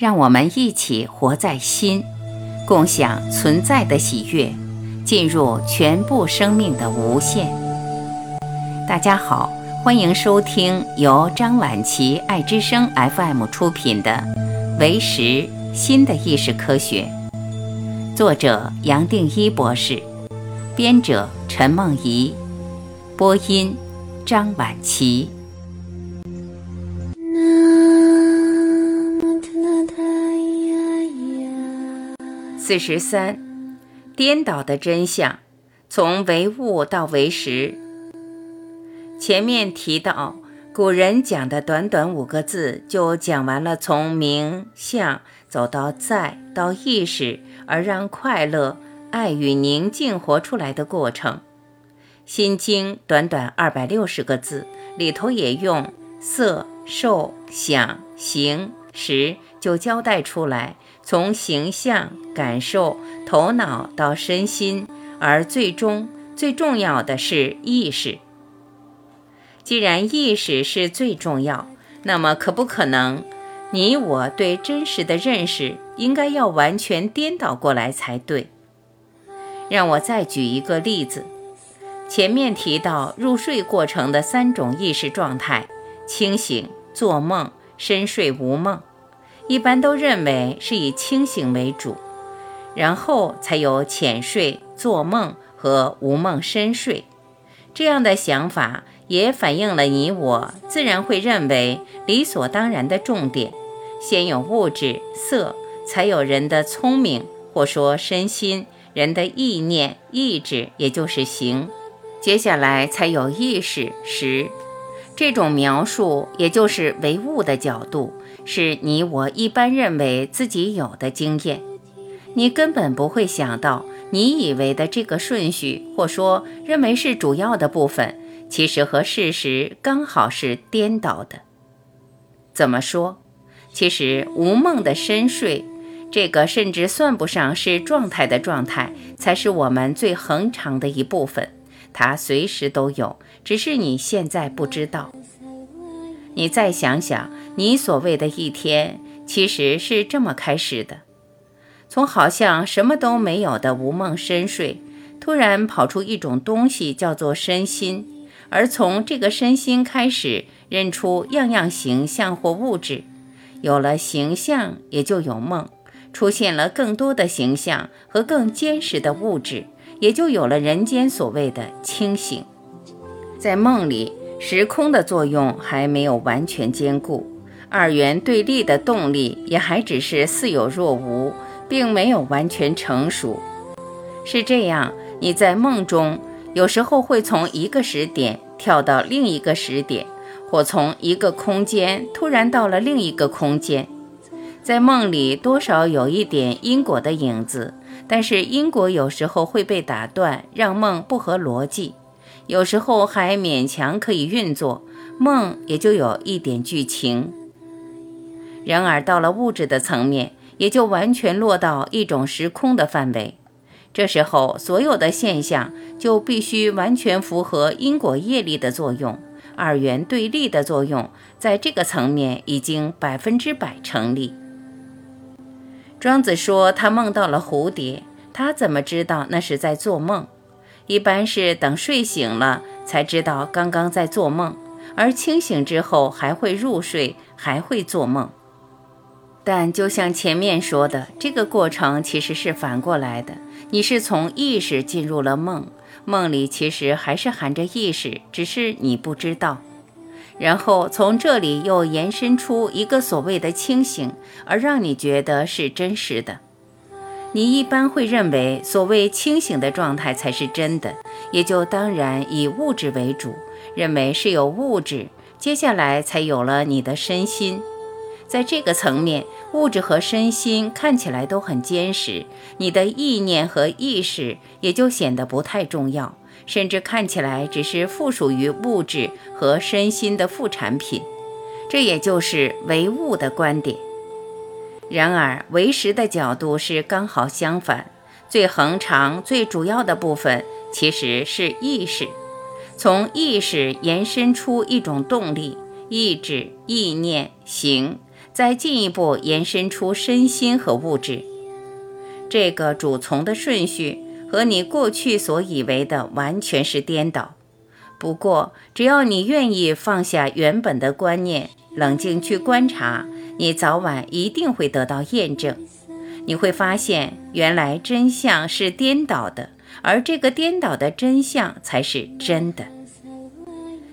让我们一起活在心，共享存在的喜悦，进入全部生命的无限。大家好，欢迎收听由张晚琪爱之声 FM 出品的《为识新的意识科学》，作者杨定一博士，编者陈梦怡，播音张晚琪。四十三，颠倒的真相，从唯物到唯识。前面提到，古人讲的短短五个字，就讲完了从名相走到在到意识，而让快乐、爱与宁静活出来的过程。《心经》短短二百六十个字，里头也用色、受、想、行、时就交代出来。从形象、感受、头脑到身心，而最终最重要的是意识。既然意识是最重要，那么可不可能，你我对真实的认识应该要完全颠倒过来才对？让我再举一个例子。前面提到入睡过程的三种意识状态：清醒、做梦、深睡无梦。一般都认为是以清醒为主，然后才有浅睡、做梦和无梦深睡。这样的想法也反映了你我自然会认为理所当然的重点：先有物质色，才有人的聪明，或说身心，人的意念、意志，也就是行。接下来才有意识识。这种描述，也就是唯物的角度。是你我一般认为自己有的经验，你根本不会想到，你以为的这个顺序，或说认为是主要的部分，其实和事实刚好是颠倒的。怎么说？其实无梦的深睡，这个甚至算不上是状态的状态，才是我们最恒常的一部分，它随时都有，只是你现在不知道。你再想想。你所谓的一天，其实是这么开始的：从好像什么都没有的无梦深睡，突然跑出一种东西，叫做身心。而从这个身心开始，认出样样形象或物质，有了形象，也就有梦；出现了更多的形象和更坚实的物质，也就有了人间所谓的清醒。在梦里，时空的作用还没有完全兼顾。二元对立的动力也还只是似有若无，并没有完全成熟。是这样，你在梦中有时候会从一个时点跳到另一个时点，或从一个空间突然到了另一个空间。在梦里多少有一点因果的影子，但是因果有时候会被打断，让梦不合逻辑；有时候还勉强可以运作，梦也就有一点剧情。然而，到了物质的层面，也就完全落到一种时空的范围。这时候，所有的现象就必须完全符合因果业力的作用，二元对立的作用，在这个层面已经百分之百成立。庄子说他梦到了蝴蝶，他怎么知道那是在做梦？一般是等睡醒了才知道刚刚在做梦，而清醒之后还会入睡，还会做梦。但就像前面说的，这个过程其实是反过来的。你是从意识进入了梦，梦里其实还是含着意识，只是你不知道。然后从这里又延伸出一个所谓的清醒，而让你觉得是真实的。你一般会认为，所谓清醒的状态才是真的，也就当然以物质为主，认为是有物质，接下来才有了你的身心。在这个层面，物质和身心看起来都很坚实，你的意念和意识也就显得不太重要，甚至看起来只是附属于物质和身心的副产品。这也就是唯物的观点。然而，唯识的角度是刚好相反，最恒常、最主要的部分其实是意识，从意识延伸出一种动力，意志、意念、行。再进一步延伸出身心和物质。这个主从的顺序和你过去所以为的完全是颠倒。不过，只要你愿意放下原本的观念，冷静去观察，你早晚一定会得到验证。你会发现，原来真相是颠倒的，而这个颠倒的真相才是真的。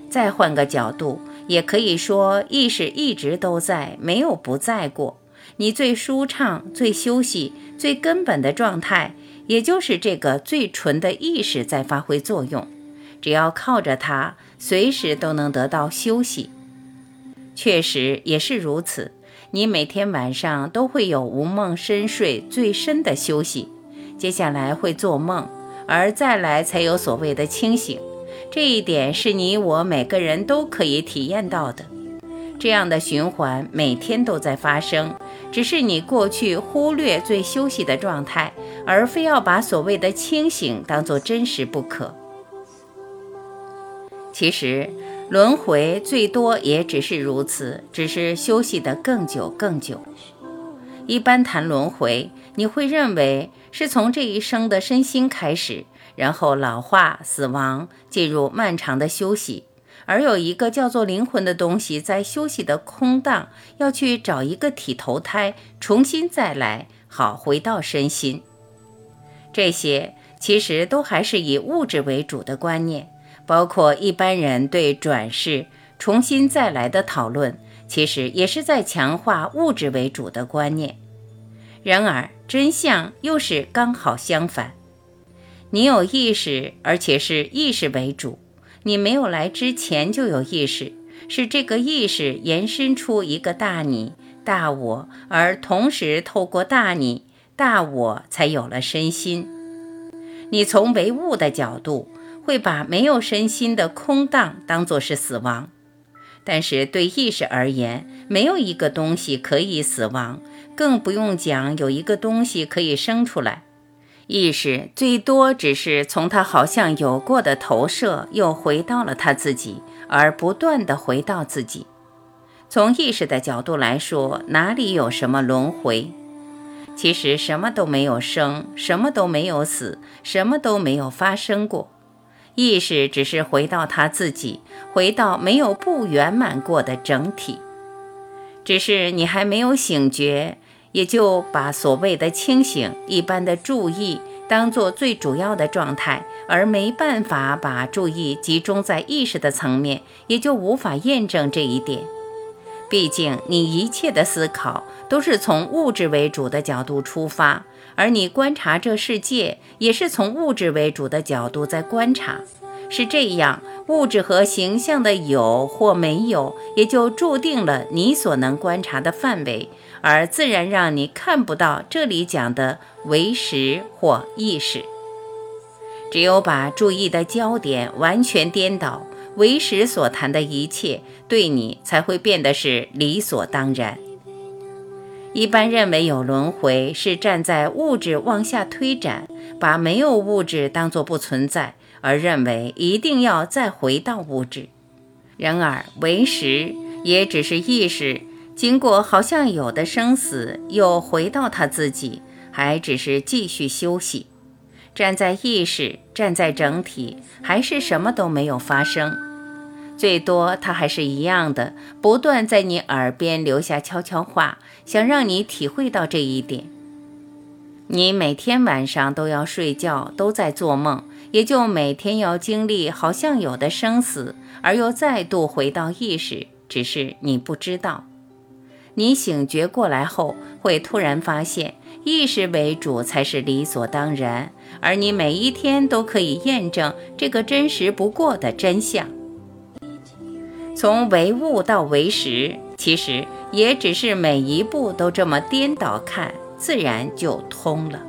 再换个角度，也可以说，意识一直都在，没有不在过。你最舒畅、最休息、最根本的状态，也就是这个最纯的意识在发挥作用。只要靠着它，随时都能得到休息。确实也是如此。你每天晚上都会有无梦深睡最深的休息，接下来会做梦，而再来才有所谓的清醒。这一点是你我每个人都可以体验到的。这样的循环每天都在发生，只是你过去忽略最休息的状态，而非要把所谓的清醒当作真实不可。其实轮回最多也只是如此，只是休息的更久更久。一般谈轮回，你会认为是从这一生的身心开始，然后老化、死亡，进入漫长的休息。而有一个叫做灵魂的东西在休息的空档，要去找一个体投胎，重新再来，好回到身心。这些其实都还是以物质为主的观念，包括一般人对转世、重新再来的讨论，其实也是在强化物质为主的观念。然而真相又是刚好相反，你有意识，而且是意识为主。你没有来之前就有意识，是这个意识延伸出一个大你、大我，而同时透过大你、大我才有了身心。你从唯物的角度，会把没有身心的空荡当作是死亡，但是对意识而言，没有一个东西可以死亡，更不用讲有一个东西可以生出来。意识最多只是从他好像有过的投射，又回到了他自己，而不断的回到自己。从意识的角度来说，哪里有什么轮回？其实什么都没有生，什么都没有死，什么都没有发生过。意识只是回到他自己，回到没有不圆满过的整体。只是你还没有醒觉。也就把所谓的清醒一般的注意当做最主要的状态，而没办法把注意集中在意识的层面，也就无法验证这一点。毕竟你一切的思考都是从物质为主的角度出发，而你观察这世界也是从物质为主的角度在观察。是这样，物质和形象的有或没有，也就注定了你所能观察的范围。而自然让你看不到这里讲的为实或意识。只有把注意的焦点完全颠倒，为实所谈的一切对你才会变得是理所当然。一般认为有轮回，是站在物质往下推展，把没有物质当作不存在，而认为一定要再回到物质。然而为实也只是意识。经过好像有的生死，又回到他自己，还只是继续休息。站在意识，站在整体，还是什么都没有发生。最多他还是一样的，不断在你耳边留下悄悄话，想让你体会到这一点。你每天晚上都要睡觉，都在做梦，也就每天要经历好像有的生死，而又再度回到意识，只是你不知道。你醒觉过来后，会突然发现意识为主才是理所当然，而你每一天都可以验证这个真实不过的真相。从唯物到唯实，其实也只是每一步都这么颠倒看，自然就通了。